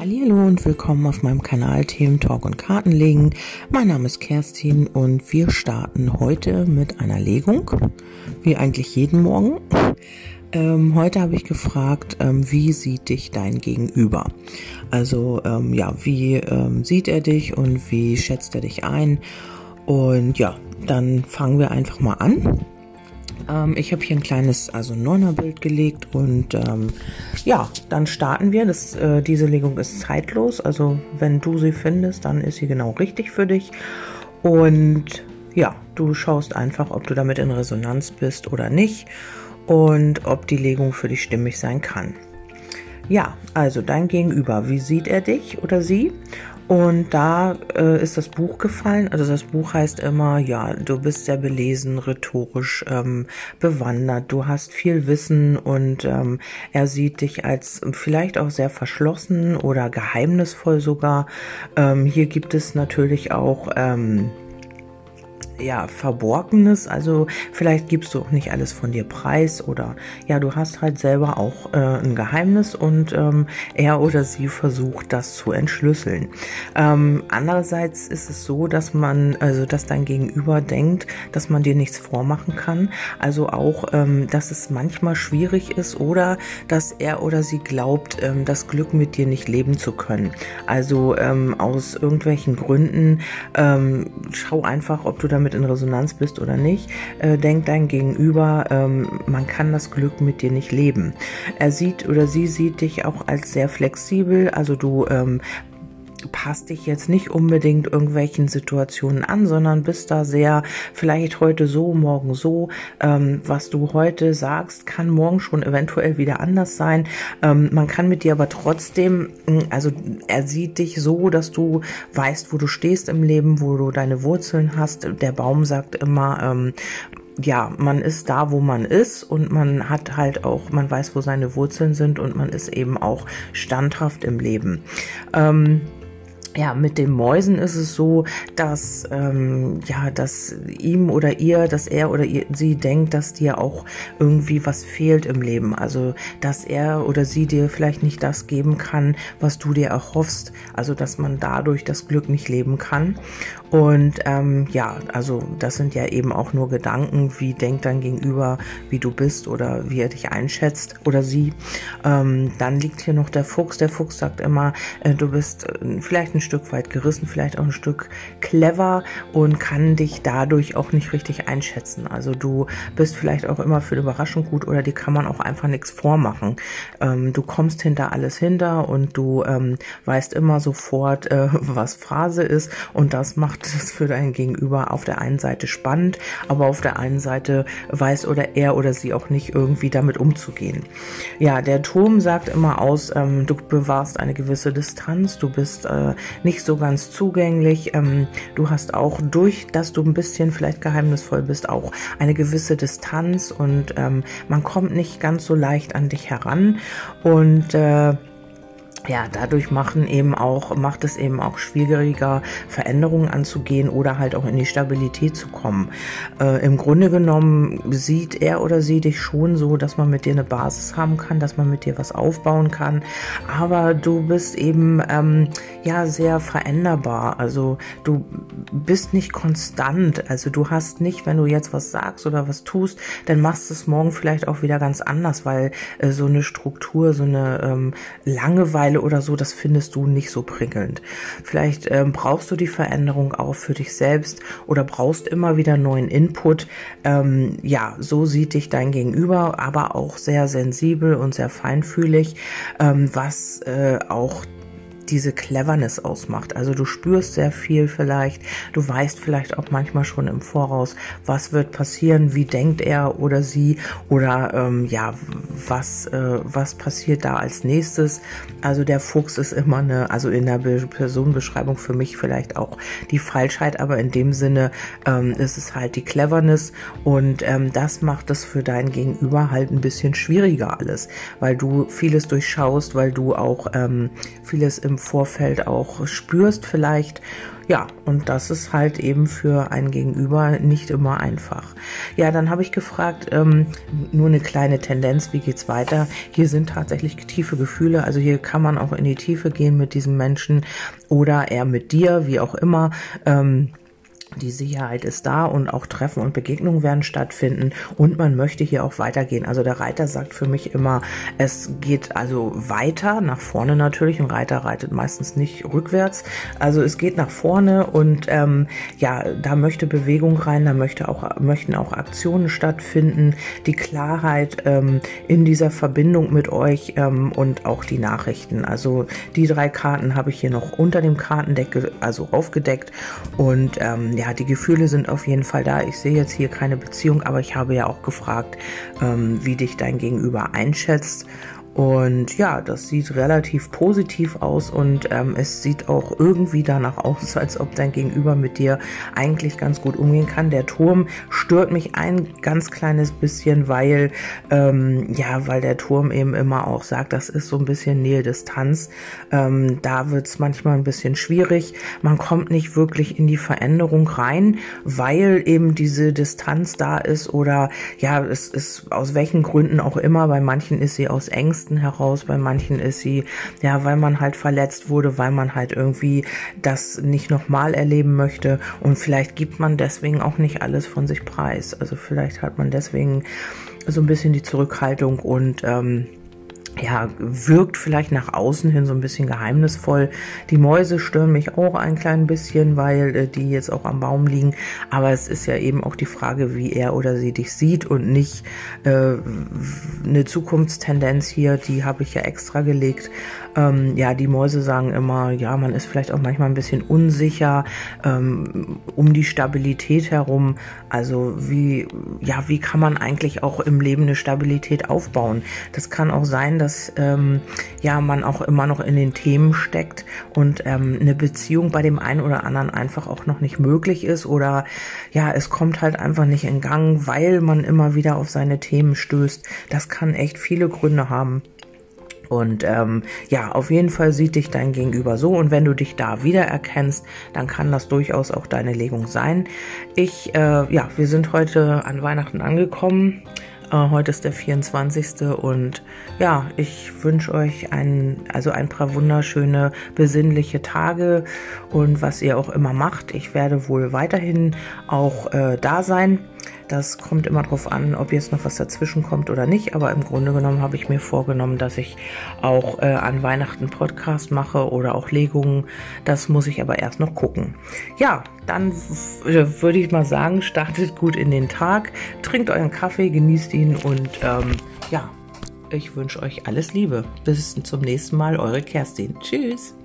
Hallo und willkommen auf meinem Kanal Themen Talk und Kartenlegen. Mein Name ist Kerstin und wir starten heute mit einer Legung, wie eigentlich jeden Morgen. Ähm, heute habe ich gefragt, ähm, wie sieht dich dein Gegenüber? Also ähm, ja, wie ähm, sieht er dich und wie schätzt er dich ein? Und ja, dann fangen wir einfach mal an. Ähm, ich habe hier ein kleines, also Neuner-Bild gelegt und ähm, ja, dann starten wir. Das, äh, diese Legung ist zeitlos, also wenn du sie findest, dann ist sie genau richtig für dich. Und ja, du schaust einfach, ob du damit in Resonanz bist oder nicht und ob die Legung für dich stimmig sein kann. Ja, also dein Gegenüber, wie sieht er dich oder sie? Und da äh, ist das Buch gefallen. Also das Buch heißt immer, ja, du bist sehr belesen, rhetorisch ähm, bewandert, du hast viel Wissen und ähm, er sieht dich als vielleicht auch sehr verschlossen oder geheimnisvoll sogar. Ähm, hier gibt es natürlich auch ähm, ja, Verborgenes. Also vielleicht gibst du auch nicht alles von dir preis oder ja, du hast halt selber auch äh, ein Geheimnis und ähm, er oder sie versucht, das zu entschlüsseln. Ähm, andererseits ist es so, dass man, also dass dein Gegenüber denkt, dass man dir nichts vormachen kann. Also auch, ähm, dass es manchmal schwierig ist oder dass er oder sie glaubt, ähm, das Glück mit dir nicht leben zu können. Also ähm, aus irgendwelchen Gründen ähm, schau einfach, ob du damit damit in Resonanz bist oder nicht, äh, denkt dein Gegenüber, ähm, man kann das Glück mit dir nicht leben. Er sieht oder sie sieht dich auch als sehr flexibel, also du ähm, passt dich jetzt nicht unbedingt irgendwelchen Situationen an, sondern bist da sehr vielleicht heute so, morgen so. Ähm, was du heute sagst, kann morgen schon eventuell wieder anders sein. Ähm, man kann mit dir aber trotzdem, hm, also er sieht dich so, dass du weißt, wo du stehst im Leben, wo du deine Wurzeln hast. Der Baum sagt immer, ähm, ja, man ist da, wo man ist und man hat halt auch, man weiß, wo seine Wurzeln sind und man ist eben auch standhaft im Leben. Ähm, ja, mit den Mäusen ist es so, dass ähm, ja, dass ihm oder ihr, dass er oder ihr, sie denkt, dass dir auch irgendwie was fehlt im Leben. Also dass er oder sie dir vielleicht nicht das geben kann, was du dir erhoffst. Also dass man dadurch das Glück nicht leben kann. Und ähm, ja, also das sind ja eben auch nur Gedanken, wie denkt dein Gegenüber, wie du bist oder wie er dich einschätzt oder sie. Ähm, dann liegt hier noch der Fuchs. Der Fuchs sagt immer, äh, du bist äh, vielleicht ein Stück weit gerissen, vielleicht auch ein Stück clever und kann dich dadurch auch nicht richtig einschätzen. Also du bist vielleicht auch immer für Überraschung gut oder die kann man auch einfach nichts vormachen. Ähm, du kommst hinter alles hinter und du ähm, weißt immer sofort, äh, was Phrase ist und das macht macht es für dein Gegenüber auf der einen Seite spannend, aber auf der einen Seite weiß oder er oder sie auch nicht irgendwie damit umzugehen. Ja, der Turm sagt immer aus, ähm, du bewahrst eine gewisse Distanz, du bist äh, nicht so ganz zugänglich, ähm, du hast auch durch, dass du ein bisschen vielleicht geheimnisvoll bist, auch eine gewisse Distanz und ähm, man kommt nicht ganz so leicht an dich heran und äh, ja, dadurch machen eben auch, macht es eben auch schwieriger, Veränderungen anzugehen oder halt auch in die Stabilität zu kommen. Äh, Im Grunde genommen sieht er oder sie dich schon so, dass man mit dir eine Basis haben kann, dass man mit dir was aufbauen kann. Aber du bist eben ähm, ja sehr veränderbar. Also du bist nicht konstant. Also du hast nicht, wenn du jetzt was sagst oder was tust, dann machst du es morgen vielleicht auch wieder ganz anders, weil äh, so eine Struktur, so eine ähm, Langeweile Langeweile oder so, das findest du nicht so prickelnd. Vielleicht ähm, brauchst du die Veränderung auch für dich selbst oder brauchst immer wieder neuen Input. Ähm, ja, so sieht dich dein Gegenüber, aber auch sehr sensibel und sehr feinfühlig, ähm, was äh, auch diese Cleverness ausmacht. Also du spürst sehr viel vielleicht, du weißt vielleicht auch manchmal schon im Voraus, was wird passieren, wie denkt er oder sie oder ähm, ja, was, äh, was passiert da als nächstes. Also der Fuchs ist immer eine, also in der Personenbeschreibung für mich vielleicht auch die Falschheit, aber in dem Sinne ähm, ist es halt die Cleverness und ähm, das macht es für dein Gegenüber halt ein bisschen schwieriger alles, weil du vieles durchschaust, weil du auch ähm, vieles im Vorfeld auch spürst vielleicht. Ja, und das ist halt eben für ein Gegenüber nicht immer einfach. Ja, dann habe ich gefragt, ähm, nur eine kleine Tendenz, wie geht's weiter? Hier sind tatsächlich tiefe Gefühle, also hier kann man auch in die Tiefe gehen mit diesem Menschen oder er mit dir, wie auch immer. Ähm, die Sicherheit ist da und auch Treffen und Begegnungen werden stattfinden und man möchte hier auch weitergehen. Also der Reiter sagt für mich immer, es geht also weiter, nach vorne natürlich. Ein Reiter reitet meistens nicht rückwärts. Also es geht nach vorne und ähm, ja, da möchte Bewegung rein, da möchte auch, möchten auch Aktionen stattfinden, die Klarheit ähm, in dieser Verbindung mit euch ähm, und auch die Nachrichten. Also die drei Karten habe ich hier noch unter dem Kartendeck also aufgedeckt und ähm, ja, die Gefühle sind auf jeden Fall da. Ich sehe jetzt hier keine Beziehung, aber ich habe ja auch gefragt, ähm, wie dich dein Gegenüber einschätzt. Und ja, das sieht relativ positiv aus und ähm, es sieht auch irgendwie danach aus, als ob dein Gegenüber mit dir eigentlich ganz gut umgehen kann. Der Turm stört mich ein ganz kleines bisschen, weil ähm, ja, weil der Turm eben immer auch sagt, das ist so ein bisschen Nähe-Distanz. Ähm, da wird es manchmal ein bisschen schwierig. Man kommt nicht wirklich in die Veränderung rein, weil eben diese Distanz da ist oder ja, es ist aus welchen Gründen auch immer. Bei manchen ist sie aus Ängsten Ängsten heraus, bei manchen ist sie, ja, weil man halt verletzt wurde, weil man halt irgendwie das nicht nochmal erleben möchte und vielleicht gibt man deswegen auch nicht alles von sich preis. Also vielleicht hat man deswegen so ein bisschen die Zurückhaltung und ähm, ja, wirkt vielleicht nach außen hin so ein bisschen geheimnisvoll. Die Mäuse stören mich auch ein klein bisschen, weil äh, die jetzt auch am Baum liegen. Aber es ist ja eben auch die Frage, wie er oder sie dich sieht und nicht äh, eine Zukunftstendenz hier, die habe ich ja extra gelegt. Ähm, ja, die Mäuse sagen immer, ja, man ist vielleicht auch manchmal ein bisschen unsicher ähm, um die Stabilität herum. Also wie, ja, wie kann man eigentlich auch im Leben eine Stabilität aufbauen? Das kann auch sein, dass ähm, ja man auch immer noch in den Themen steckt und ähm, eine Beziehung bei dem einen oder anderen einfach auch noch nicht möglich ist oder ja, es kommt halt einfach nicht in Gang, weil man immer wieder auf seine Themen stößt. Das kann echt viele Gründe haben. Und ähm, ja, auf jeden Fall sieht dich dein Gegenüber so und wenn du dich da wiedererkennst, dann kann das durchaus auch deine Legung sein. Ich, äh, ja, wir sind heute an Weihnachten angekommen. Äh, heute ist der 24. und ja, ich wünsche euch ein, also ein paar wunderschöne, besinnliche Tage und was ihr auch immer macht. Ich werde wohl weiterhin auch äh, da sein. Das kommt immer darauf an, ob jetzt noch was dazwischen kommt oder nicht. Aber im Grunde genommen habe ich mir vorgenommen, dass ich auch äh, an Weihnachten Podcast mache oder auch Legungen. Das muss ich aber erst noch gucken. Ja, dann würde ich mal sagen, startet gut in den Tag, trinkt euren Kaffee, genießt ihn und ähm, ja, ich wünsche euch alles Liebe. Bis zum nächsten Mal, eure Kerstin. Tschüss.